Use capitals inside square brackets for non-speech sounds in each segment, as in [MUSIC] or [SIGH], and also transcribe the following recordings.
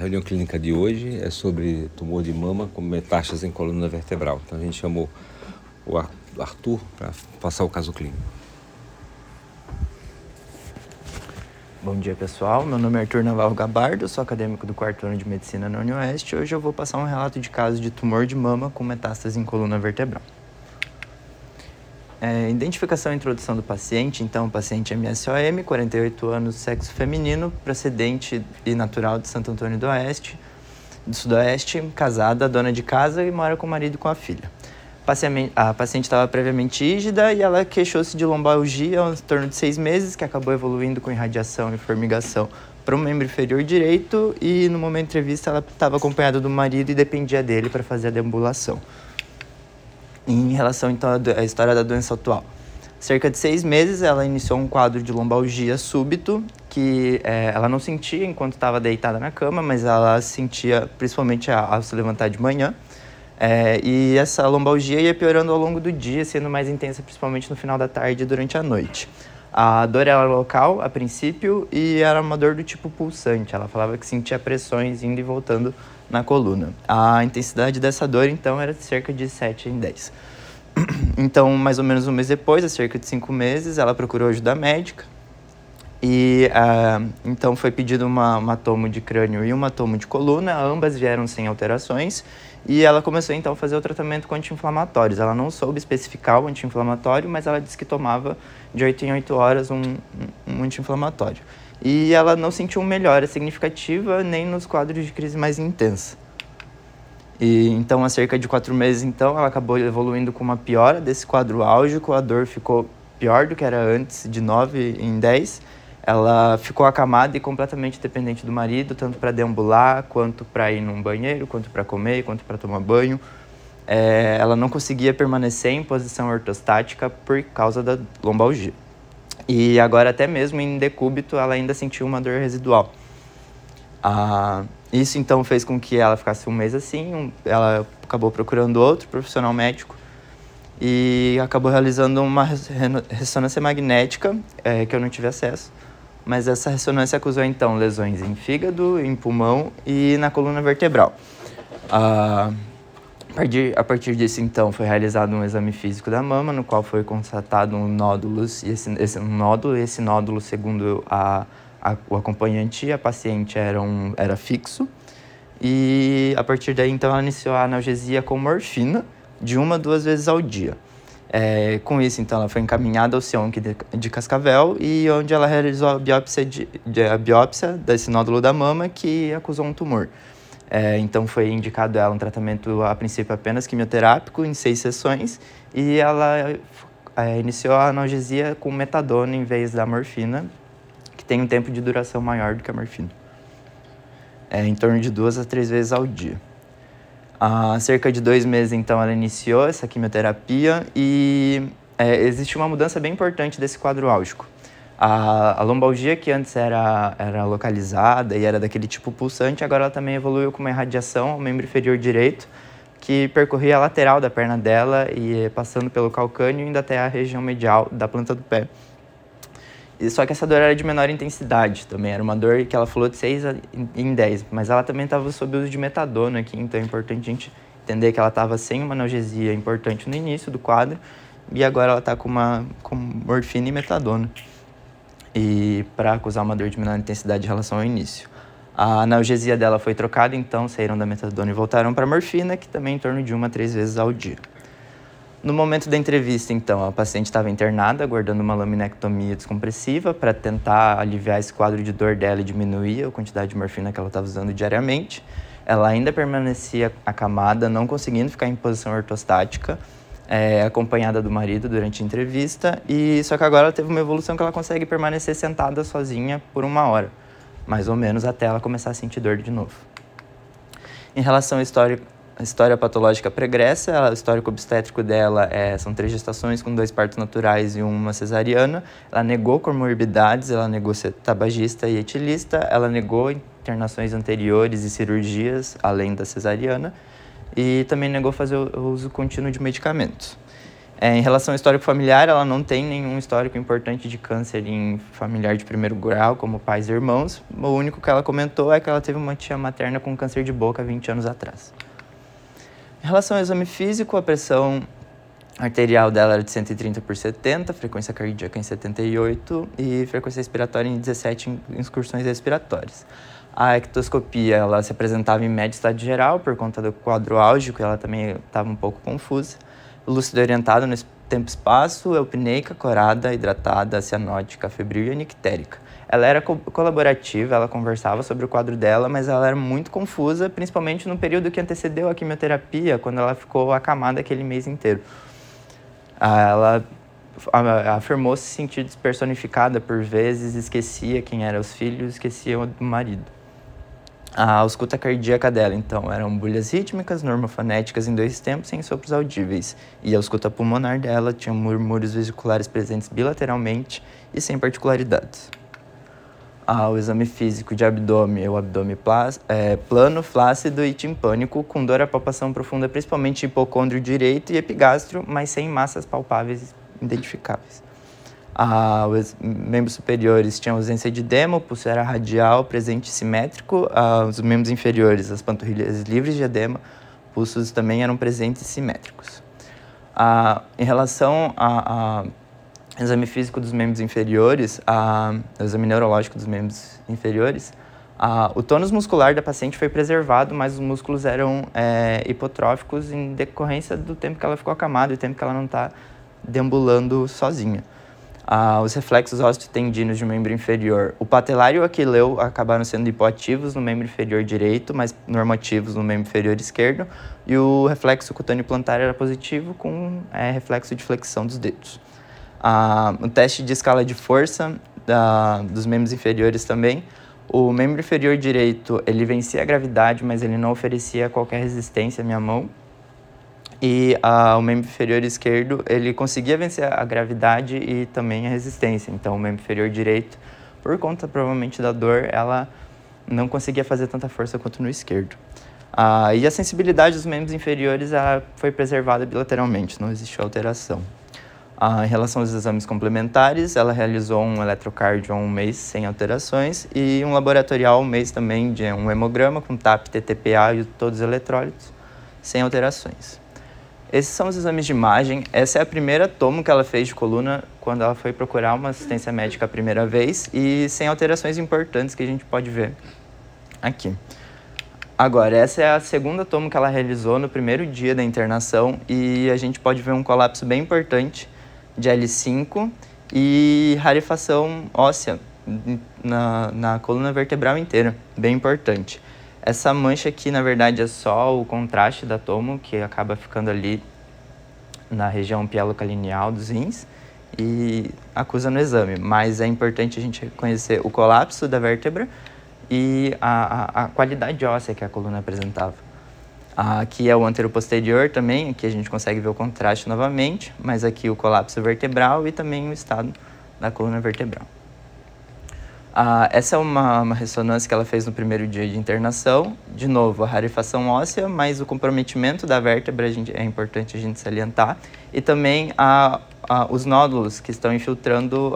reunião clínica de hoje é sobre tumor de mama com metástase em coluna vertebral. Então a gente chamou o Arthur para passar o caso clínico. Bom dia pessoal, meu nome é Arthur Naval Gabardo, sou acadêmico do quarto ano de medicina na Unioeste. Hoje eu vou passar um relato de caso de tumor de mama com metástase em coluna vertebral. É, identificação e introdução do paciente. Então, o paciente MSOM, 48 anos, sexo feminino, procedente e natural de Santo Antônio do Oeste, do Sudoeste, casada, dona de casa e mora com o marido e com a filha. A paciente estava previamente ígida e ela queixou-se de lombalgia em torno de seis meses, que acabou evoluindo com irradiação e formigação para o membro inferior direito e no momento da entrevista ela estava acompanhada do marido e dependia dele para fazer a deambulação em relação então à história da doença atual. Cerca de seis meses, ela iniciou um quadro de lombalgia súbito, que é, ela não sentia enquanto estava deitada na cama, mas ela sentia principalmente ao se levantar de manhã. É, e essa lombalgia ia piorando ao longo do dia, sendo mais intensa principalmente no final da tarde e durante a noite. A dor era local, a princípio, e era uma dor do tipo pulsante. Ela falava que sentia pressões indo e voltando na coluna. A intensidade dessa dor, então, era cerca de 7 em 10. [CLEARS THROAT] Então, mais ou menos um mês depois, há cerca de cinco meses, ela procurou ajuda médica. E uh, então foi pedido uma, uma tomo de crânio e uma tomo de coluna, ambas vieram sem alterações. E ela começou então a fazer o tratamento com anti-inflamatórios. Ela não soube especificar o anti-inflamatório, mas ela disse que tomava de 8 em 8 horas um, um anti-inflamatório e ela não sentiu melhora significativa nem nos quadros de crise mais intensa. E então, há cerca de quatro meses, então, ela acabou evoluindo com uma piora desse quadro álgico, a dor ficou pior do que era antes, de 9 em 10. Ela ficou acamada e completamente dependente do marido, tanto para deambular, quanto para ir num banheiro, quanto para comer, quanto para tomar banho. É, ela não conseguia permanecer em posição ortostática por causa da lombalgia. E agora até mesmo em decúbito ela ainda sentiu uma dor residual. Ah, isso então fez com que ela ficasse um mês assim, um, ela acabou procurando outro profissional médico e acabou realizando uma ressonância magnética é, que eu não tive acesso. Mas essa ressonância acusou então lesões em fígado, em pulmão e na coluna vertebral. Ah, a partir, disso, então, foi realizado um exame físico da mama, no qual foi constatado um nódulo, e esse, esse um nódulo, esse nódulo, segundo a, a, o acompanhante, a paciente era, um, era fixo. E a partir daí, então, ela iniciou a analgesia com morfina, de uma a duas vezes ao dia. É, com isso, então, ela foi encaminhada ao CIONC de, de Cascavel e onde ela realizou a biópsia, de, de, a biópsia desse nódulo da mama que acusou um tumor. É, então foi indicado ela um tratamento a princípio apenas quimioterápico em seis sessões e ela é, iniciou a analgesia com metadona em vez da morfina, que tem um tempo de duração maior do que a morfina. É, em torno de duas a três vezes ao dia. Há cerca de dois meses, então, ela iniciou essa quimioterapia e é, existe uma mudança bem importante desse quadro álgico. A, a lombalgia, que antes era, era localizada e era daquele tipo pulsante, agora ela também evoluiu com uma irradiação ao membro inferior direito, que percorria a lateral da perna dela e passando pelo calcânio indo até a região medial da planta do pé. Só que essa dor era de menor intensidade também, era uma dor que ela falou de 6 em 10, mas ela também estava sob uso de metadona aqui, então é importante a gente entender que ela estava sem uma analgesia importante no início do quadro e agora ela está com, uma, com morfina e metadona e para acusar uma dor de menor intensidade em relação ao início. A analgesia dela foi trocada, então saíram da metadona e voltaram para morfina, que também em torno de uma a três vezes ao dia. No momento da entrevista, então, a paciente estava internada, aguardando uma laminectomia descompressiva para tentar aliviar esse quadro de dor dela e diminuir a quantidade de morfina que ela estava usando diariamente. Ela ainda permanecia acamada, não conseguindo ficar em posição ortostática, é, acompanhada do marido durante a entrevista, e só que agora ela teve uma evolução que ela consegue permanecer sentada sozinha por uma hora, mais ou menos até ela começar a sentir dor de novo. Em relação à história, à história patológica pregressa, o histórico obstétrico dela é, são três gestações com dois partos naturais e uma cesariana. Ela negou comorbidades, ela negou ser tabagista e etilista, ela negou internações anteriores e cirurgias, além da cesariana, e também negou fazer o uso contínuo de medicamentos. É, em relação ao histórico familiar, ela não tem nenhum histórico importante de câncer em familiar de primeiro grau, como pais e irmãos. O único que ela comentou é que ela teve uma tia materna com câncer de boca 20 anos atrás. Em relação ao exame físico, a pressão arterial dela era de 130 por 70, frequência cardíaca em 78 e frequência respiratória em 17 excursões respiratórias. A ectoscopia ela se apresentava em médio estado geral por conta do quadro álgico, ela também estava um pouco confusa lúcida orientada no tempo e espaço, eupneica, corada, hidratada, cianótica, febril e anictérica. Ela era co colaborativa, ela conversava sobre o quadro dela, mas ela era muito confusa, principalmente no período que antecedeu a quimioterapia, quando ela ficou acamada aquele mês inteiro. Ela afirmou se sentir despersonificada por vezes, esquecia quem eram os filhos, esquecia o marido a ausculta cardíaca dela, então, eram bolhas rítmicas, normofonéticas em dois tempos sem sopros audíveis. E a ausculta pulmonar dela tinha murmúrios vesiculares presentes bilateralmente e sem particularidades. Ah, o exame físico de abdômen, o abdômen é, plano, flácido e timpânico, com dor à palpação profunda, principalmente hipocôndrio direito e epigastro, mas sem massas palpáveis identificáveis. Ah, os membros superiores tinham ausência de edema, pulso era radial, presente simétrico. Ah, os membros inferiores, as panturrilhas livres de edema, pulsos também eram presentes simétricos. Ah, em relação ao exame físico dos membros inferiores, ah, exame neurológico dos membros inferiores, o tônus muscular da paciente foi preservado, mas os músculos eram é, hipotróficos em decorrência do tempo que ela ficou acamada e do tempo que ela não está deambulando sozinha. Ah, os reflexos osteotendinos de membro inferior. O patelar e o aquileu acabaram sendo hipoativos no membro inferior direito, mas normativos no membro inferior esquerdo. E o reflexo cutâneo plantar era positivo, com é, reflexo de flexão dos dedos. Ah, o teste de escala de força da, dos membros inferiores também. O membro inferior direito, ele vencia a gravidade, mas ele não oferecia qualquer resistência à minha mão e uh, o membro inferior esquerdo ele conseguia vencer a gravidade e também a resistência. Então, o membro inferior direito, por conta provavelmente da dor, ela não conseguia fazer tanta força quanto no esquerdo. Uh, e a sensibilidade dos membros inferiores ela foi preservada bilateralmente, não existiu alteração. Uh, em relação aos exames complementares, ela realizou um eletrocardio um mês sem alterações e um laboratorial um mês também de um hemograma com TAP, TTPA e todos os eletrólitos sem alterações. Esses são os exames de imagem. Essa é a primeira tomo que ela fez de coluna quando ela foi procurar uma assistência médica a primeira vez e sem alterações importantes que a gente pode ver aqui. Agora, essa é a segunda tomo que ela realizou no primeiro dia da internação e a gente pode ver um colapso bem importante de L5 e rarefação óssea na, na coluna vertebral inteira, bem importante. Essa mancha aqui, na verdade, é só o contraste da tomo, que acaba ficando ali na região pielocalineal dos rins e acusa no exame. Mas é importante a gente reconhecer o colapso da vértebra e a, a, a qualidade óssea que a coluna apresentava. Aqui é o anteroposterior também, aqui a gente consegue ver o contraste novamente, mas aqui o colapso vertebral e também o estado da coluna vertebral. Ah, essa é uma, uma, ressonância que ela fez no primeiro dia de internação. De novo, a rarefação óssea, mas o comprometimento da vértebra gente, é importante a gente salientar. E também a, a, os nódulos que estão infiltrando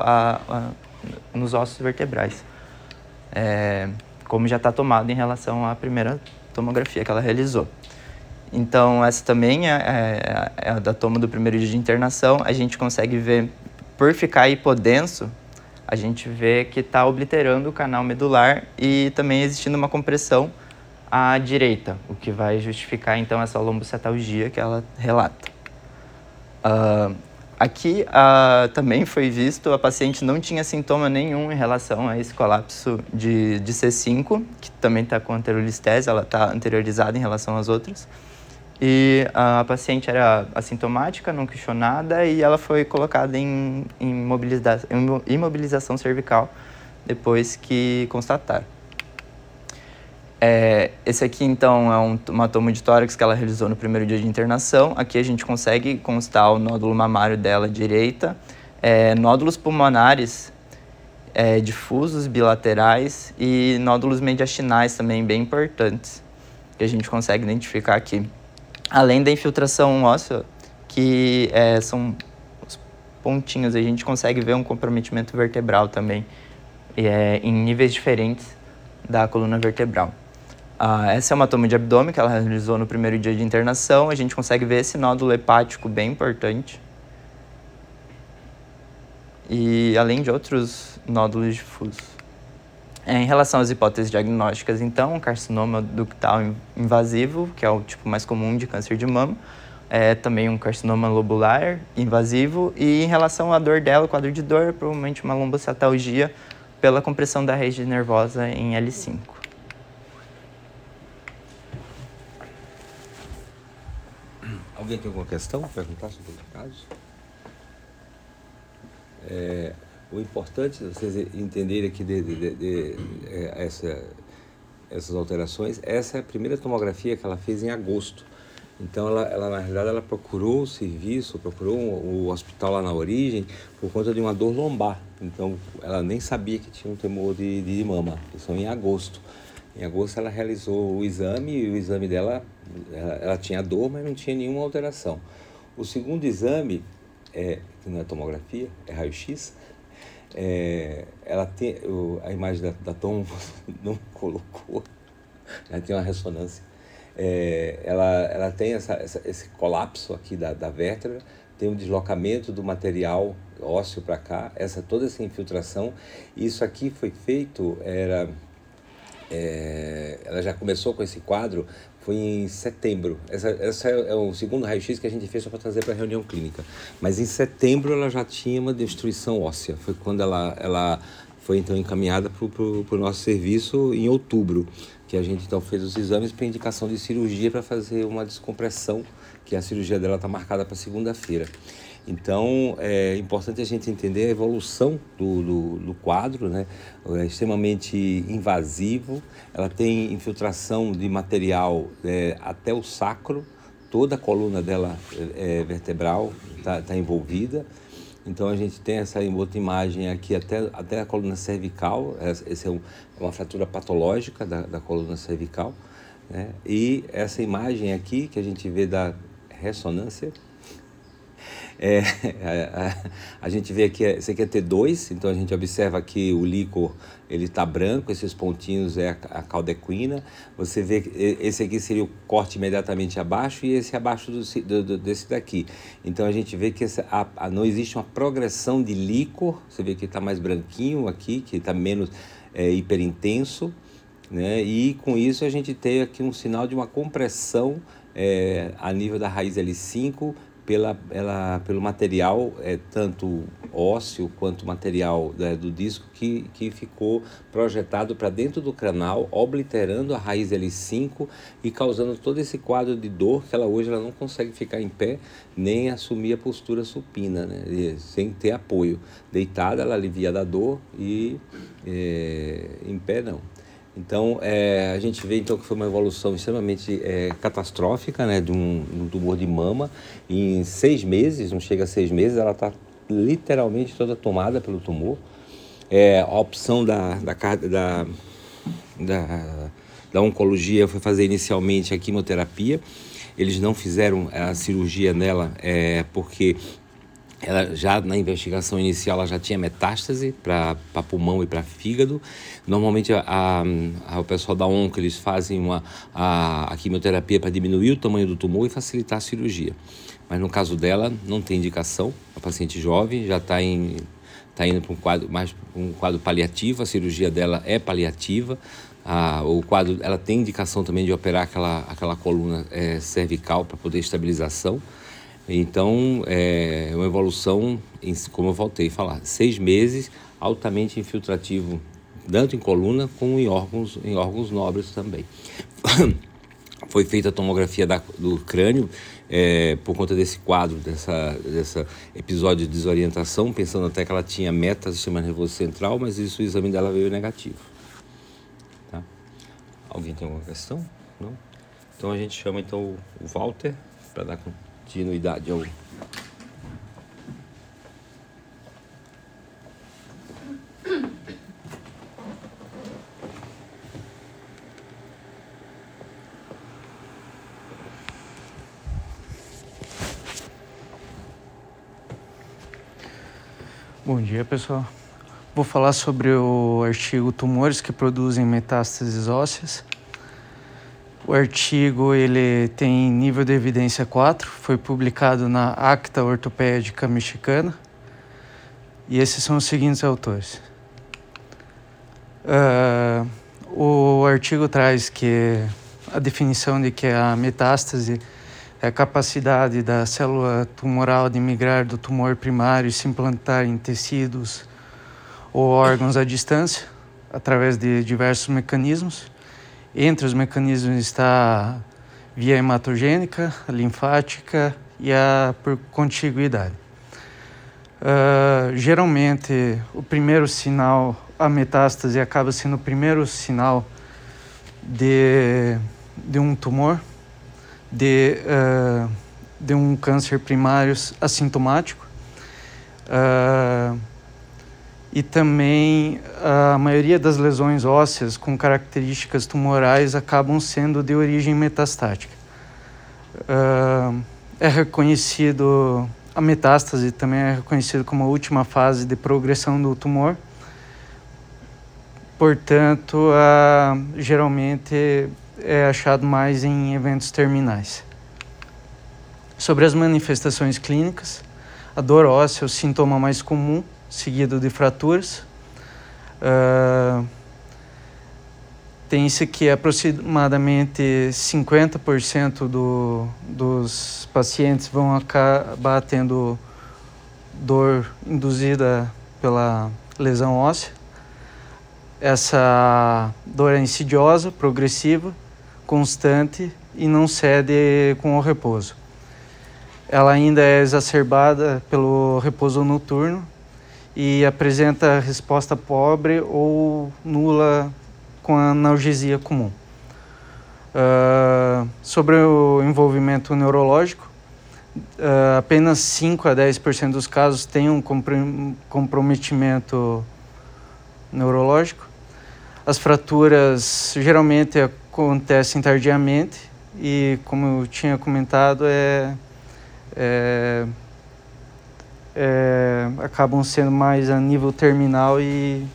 nos ossos vertebrais. É, como já está tomado em relação à primeira tomografia que ela realizou. Então, essa também é, é, é a da toma do primeiro dia de internação. A gente consegue ver, por ficar hipodenso, a gente vê que está obliterando o canal medular e também existindo uma compressão à direita, o que vai justificar então essa lombocetalgia que ela relata. Uh, aqui uh, também foi visto, a paciente não tinha sintoma nenhum em relação a esse colapso de, de C5, que também está com anterolistese, ela está anteriorizada em relação às outras. E a paciente era assintomática, não questionada, e ela foi colocada em, em, imobilização cervical depois que constataram. É, esse aqui, então, é um, uma toma de tórax que ela realizou no primeiro dia de internação. Aqui a gente consegue constar o nódulo mamário dela direita, é, nódulos pulmonares é, difusos, bilaterais e nódulos mediastinais também bem importantes, que a gente consegue identificar aqui além da infiltração óssea, que é, são os pontinhos. A gente consegue ver um comprometimento vertebral também, é, em níveis diferentes da coluna vertebral. Ah, essa é uma toma de abdômen que ela realizou no primeiro dia de internação. A gente consegue ver esse nódulo hepático bem importante. E além de outros nódulos difusos. É, em relação às hipóteses diagnósticas, então, carcinoma ductal invasivo, que é o tipo mais comum de câncer de mama, é também um carcinoma lobular invasivo. E em relação à dor dela, o quadro de dor, provavelmente uma lombocetalgia pela compressão da rede nervosa em L5. Alguém tem alguma questão perguntar sobre o caso? É, o importante vocês entenderem aqui de, de, de, de é, essa, essas alterações, essa é a primeira tomografia que ela fez em agosto. Então, ela, ela na realidade, ela procurou o serviço, procurou o hospital lá na origem por conta de uma dor lombar. Então, ela nem sabia que tinha um temor de, de mama. Isso em agosto. Em agosto, ela realizou o exame e o exame dela, ela, ela tinha dor, mas não tinha nenhuma alteração. O segundo exame, é, que não é tomografia, é raio-x, é, ela tem o, a imagem da, da Tom [LAUGHS] não colocou, ela tem uma ressonância. É, ela, ela tem essa, essa, esse colapso aqui da, da vértebra, tem um deslocamento do material ósseo para cá, essa toda essa infiltração. Isso aqui foi feito era é, ela já começou com esse quadro foi em setembro. Essa, essa é, é o segundo raio-x que a gente fez só para trazer para a reunião clínica. Mas em setembro ela já tinha uma destruição óssea. Foi quando ela, ela foi então encaminhada para o nosso serviço em outubro, que a gente então fez os exames para indicação de cirurgia para fazer uma descompressão, que a cirurgia dela está marcada para segunda-feira. Então, é importante a gente entender a evolução do, do, do, quadro, né? É extremamente invasivo, ela tem infiltração de material é, até o sacro, toda a coluna dela é, é vertebral está tá envolvida. Então, a gente tem essa outra imagem aqui até, até a coluna cervical, essa é um, uma fratura patológica da, da coluna cervical. Né? E essa imagem aqui que a gente vê da ressonância é, [LAUGHS] a, a, a, gente vê aqui, esse aqui é T2, então a gente observa que o líquor ele está branco, esses pontinhos é a, a caldequina. Você vê que esse aqui seria o corte imediatamente abaixo e esse abaixo do, do, desse daqui. Então a gente vê que essa, a, não existe uma progressão de líquor, você vê que está mais branquinho aqui, que está menos é, hiperintenso. Né? E com isso a gente tem aqui um sinal de uma compressão é, a nível da raiz L5 pela, ela, pelo material, é, tanto ósseo quanto material né, do disco, que, que ficou projetado para dentro do canal, obliterando a raiz L5 e causando todo esse quadro de dor que ela hoje ela não consegue ficar em pé nem assumir a postura supina, né, sem ter apoio. Deitada, ela alivia da dor e é, em pé não. Então, é, a gente vê então que foi uma evolução extremamente é, catastrófica, né, de um, um, tumor de mama. Em seis meses, não chega a seis meses, ela está literalmente toda tomada pelo tumor. É, a opção da, da, da, da, da oncologia foi fazer inicialmente a quimioterapia. Eles não fizeram a cirurgia nela é, porque ela já na investigação inicial ela já tinha metástase para pulmão e para fígado. Normalmente a, a, o pessoal da ONCO eles fazem uma, a, a quimioterapia para diminuir o tamanho do tumor e facilitar a cirurgia. Mas no caso dela não tem indicação, a paciente jovem já está em está indo para um quadro mais um quadro paliativo, a cirurgia dela é paliativa. A, o quadro, ela tem indicação também de operar aquela, aquela coluna é, cervical para poder estabilização. Então, é uma evolução, como eu voltei a falar, seis meses, altamente infiltrativo, tanto em coluna como em órgãos, em órgãos nobres também. [COUGHS] Foi feita a tomografia da, do crânio é, por conta desse quadro, dessa, dessa episódio de desorientação, pensando até que ela tinha meta sistema nervoso central, mas isso o exame dela veio negativo. Tá? Alguém tem alguma questão? Não? Então a gente chama então o Walter para dar continuidade ao Bom dia, pessoal. Vou falar sobre o artigo Tumores que produzem metástases ósseas. O artigo ele tem nível de evidência 4, foi publicado na Acta Ortopédica Mexicana. E esses são os seguintes autores. Uh, o artigo traz que a definição de que a metástase é a capacidade da célula tumoral de migrar do tumor primário e se implantar em tecidos ou órgãos à distância, através de diversos mecanismos. Entre os mecanismos está via hematogênica, linfática e a por contiguidade. Uh, geralmente, o primeiro sinal, a metástase, acaba sendo o primeiro sinal de, de um tumor, de, uh, de um câncer primário assintomático. Uh, e também a maioria das lesões ósseas com características tumorais acabam sendo de origem metastática. Uh, é reconhecido, a metástase também é reconhecida como a última fase de progressão do tumor, portanto, geralmente é achado mais em eventos terminais. Sobre as manifestações clínicas, a dor óssea é o sintoma mais comum, seguido de fraturas. Uh, Tem-se que aproximadamente 50% do, dos pacientes vão acabar tendo dor induzida pela lesão óssea. Essa dor é insidiosa, progressiva, constante e não cede com o repouso. Ela ainda é exacerbada pelo repouso noturno e apresenta resposta pobre ou nula com a analgesia comum. Uh, sobre o envolvimento neurológico, uh, apenas 5 a 10% dos casos têm um comprometimento neurológico. As fraturas geralmente acontecem tardiamente e, como eu tinha comentado, é, é é, acabam sendo mais a nível terminal e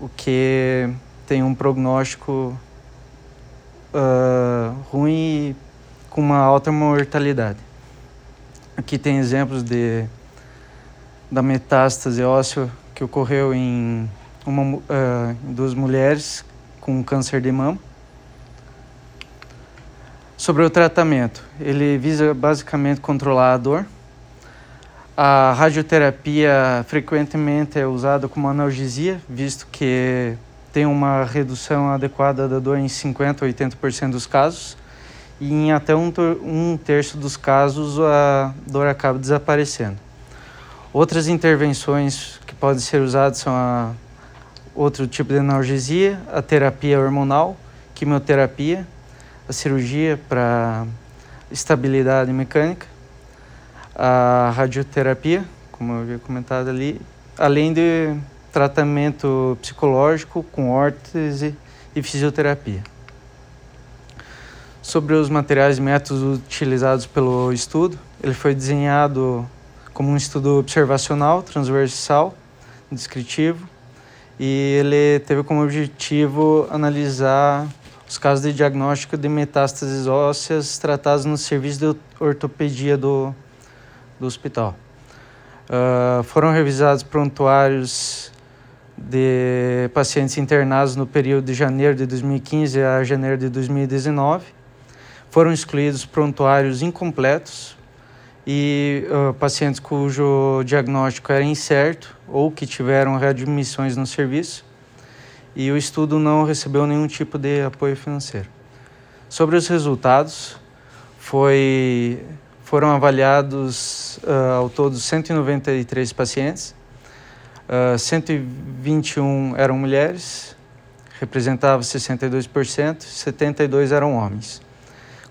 o que tem um prognóstico uh, ruim e com uma alta mortalidade. Aqui tem exemplos de da metástase óssea que ocorreu em, uma, uh, em duas mulheres com câncer de mama. Sobre o tratamento, ele visa basicamente controlar a dor a radioterapia frequentemente é usada como analgesia, visto que tem uma redução adequada da dor em 50% a 80% dos casos. E em até um, um terço dos casos a dor acaba desaparecendo. Outras intervenções que podem ser usadas são a outro tipo de analgesia, a terapia hormonal, quimioterapia, a cirurgia para estabilidade mecânica a radioterapia, como eu havia comentado ali, além de tratamento psicológico com órtese e fisioterapia. Sobre os materiais e métodos utilizados pelo estudo, ele foi desenhado como um estudo observacional, transversal, descritivo, e ele teve como objetivo analisar os casos de diagnóstico de metástases ósseas tratados no serviço de ortopedia do do hospital. Uh, foram revisados prontuários de pacientes internados no período de janeiro de 2015 a janeiro de 2019. Foram excluídos prontuários incompletos e uh, pacientes cujo diagnóstico era incerto ou que tiveram readmissões no serviço. E o estudo não recebeu nenhum tipo de apoio financeiro. Sobre os resultados, foi foram avaliados uh, ao todo 193 pacientes, uh, ah, 121 eram mulheres, representavam 62%, 72 eram homens,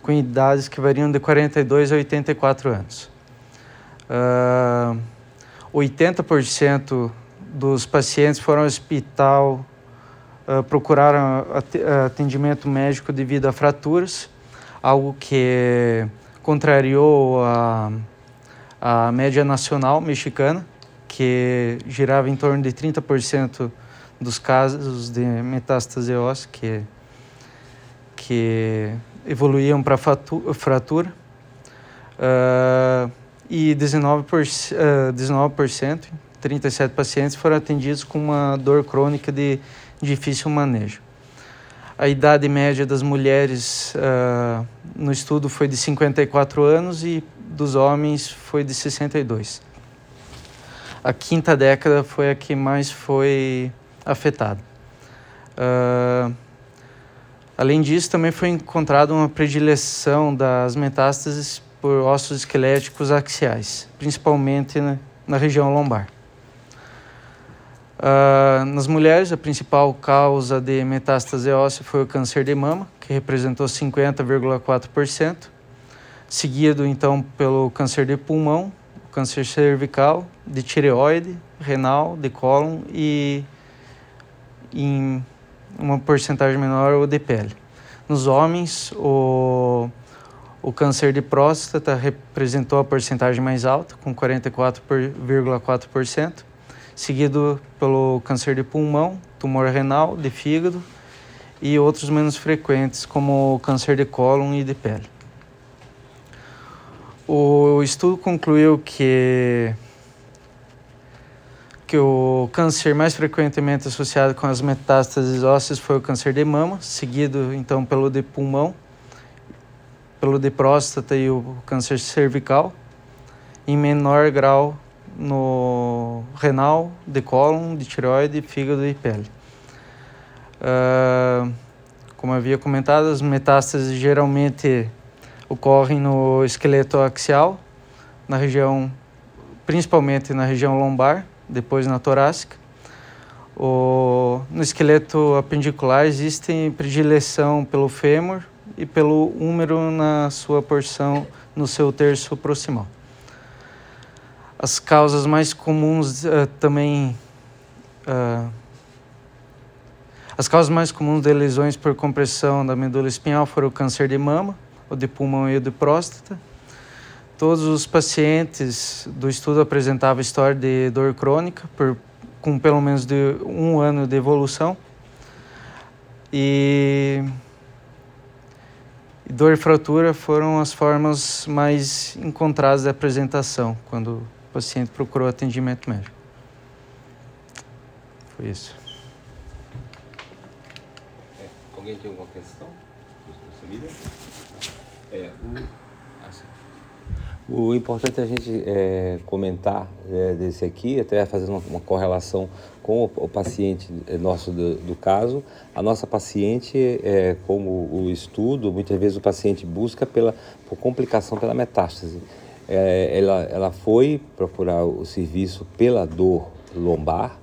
com idades que variam de 42 a 84 anos. Uh, ah, 80% dos pacientes foram ao hospital, uh, procuraram atendimento médico devido a fraturas, algo que contrariou a, a média nacional mexicana, que girava em torno de 30% dos casos de metástase óssea que, que evoluíam para fratura. Uh, e 19%, uh, 19%, 37 pacientes foram atendidos com uma dor crônica de difícil manejo. A idade média das mulheres uh, no estudo foi de 54 anos e dos homens foi de 62. A quinta década foi a que mais foi afetada. Uh, além disso, também foi encontrada uma predileção das metástases por ossos esqueléticos axiais, principalmente na, na região lombar. Uh, nas mulheres, a principal causa de metástase óssea foi o câncer de mama, que representou 50,4%, seguido então pelo câncer de pulmão, câncer cervical, de tireoide, renal, de cólon e em uma porcentagem menor o de pele. Nos homens, o, o câncer de próstata representou a porcentagem mais alta, com 44,4%, seguido pelo câncer de pulmão, tumor renal, de fígado e outros menos frequentes, como câncer de cólon e de pele. O estudo concluiu que que o câncer mais frequentemente associado com as metástases ósseas foi o câncer de mama, seguido então pelo de pulmão, pelo de próstata e o câncer cervical, em menor grau no renal, de cólon, de tireoide, fígado e pele. Uh, como havia comentado, as metástases geralmente ocorrem no esqueleto axial, na região, principalmente na região lombar, depois na torácica. O, no esqueleto apendicular existe predileção pelo fêmur e pelo húmero na sua porção, no seu terço proximal. As causas mais comuns uh, também. Uh, as causas mais comuns de lesões por compressão da medula espinhal foram o câncer de mama, o de pulmão e o de próstata. Todos os pacientes do estudo apresentavam história de dor crônica, por, com pelo menos de um ano de evolução. E dor e fratura foram as formas mais encontradas de apresentação quando paciente procurou atendimento médico. Foi isso. É, alguém tem alguma questão? É, o, assim, o importante é a gente é, comentar é, desse aqui, até fazendo uma, uma correlação com o, o paciente nosso do, do, caso. A nossa paciente, é, como o estudo, muitas vezes o paciente busca pela, por complicação pela metástase. É, ela, ela foi procurar o serviço pela dor lombar.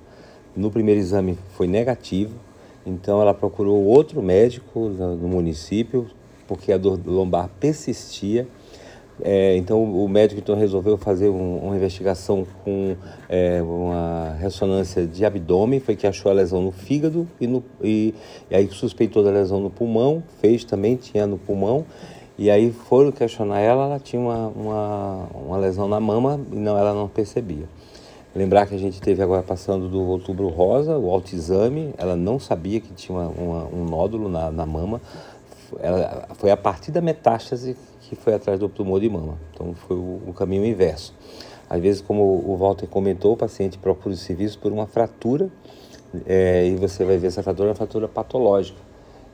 No primeiro exame foi negativo, então ela procurou outro médico no, município, porque a dor lombar persistia. É, então o médico então resolveu fazer um, uma investigação com é, uma ressonância de abdômen, foi que achou a lesão no fígado e, no, e, e aí suspeitou da lesão no pulmão, fez também, tinha no pulmão e aí foram questionar ela, ela tinha uma, uma, uma lesão na mama e não, ela não percebia. Lembrar que a gente teve agora passando do outubro rosa, o autoexame, ela não sabia que tinha uma, um nódulo na, na mama. Ela, foi a partir da metástase que foi atrás do tumor de mama. Então foi o, o caminho inverso. Às vezes, como o Walter comentou, o paciente procura o serviço por uma fratura é, e você vai ver essa fratura é uma fratura patológica.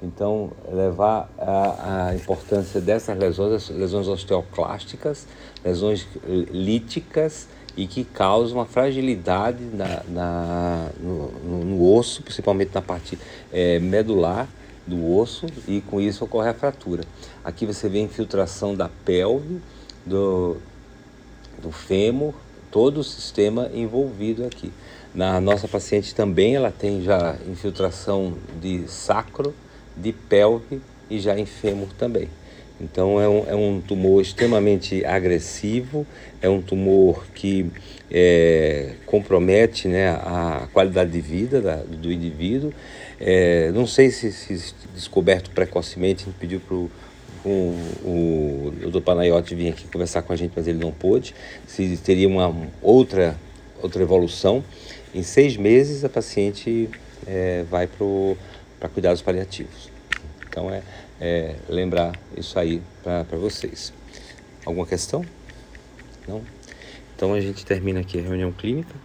Então, levar a, a importância dessas lesões, lesões osteoclásticas, lesões líticas e que causam uma fragilidade na, na no, no, osso, principalmente na parte é, medular do osso, e com isso ocorre a fratura. Aqui você vê a infiltração da pelve, do, do fêmur, todo o sistema envolvido aqui. Na nossa paciente também ela tem já infiltração de sacro, de pelve e já em fêmur também. Então é um, é um tumor extremamente agressivo, é um tumor que é, compromete né, a qualidade de vida da, do indivíduo. É, não sei se, se, descoberto precocemente, a gente pediu para o o Dr. Panayotti vir aqui conversar com a gente, mas ele não pôde. Se teria uma outra outra evolução, em seis meses a paciente é, vai para cuidados paliativos. Então é, é lembrar isso aí para vocês. Alguma questão? Não? Então a gente termina aqui a reunião clínica.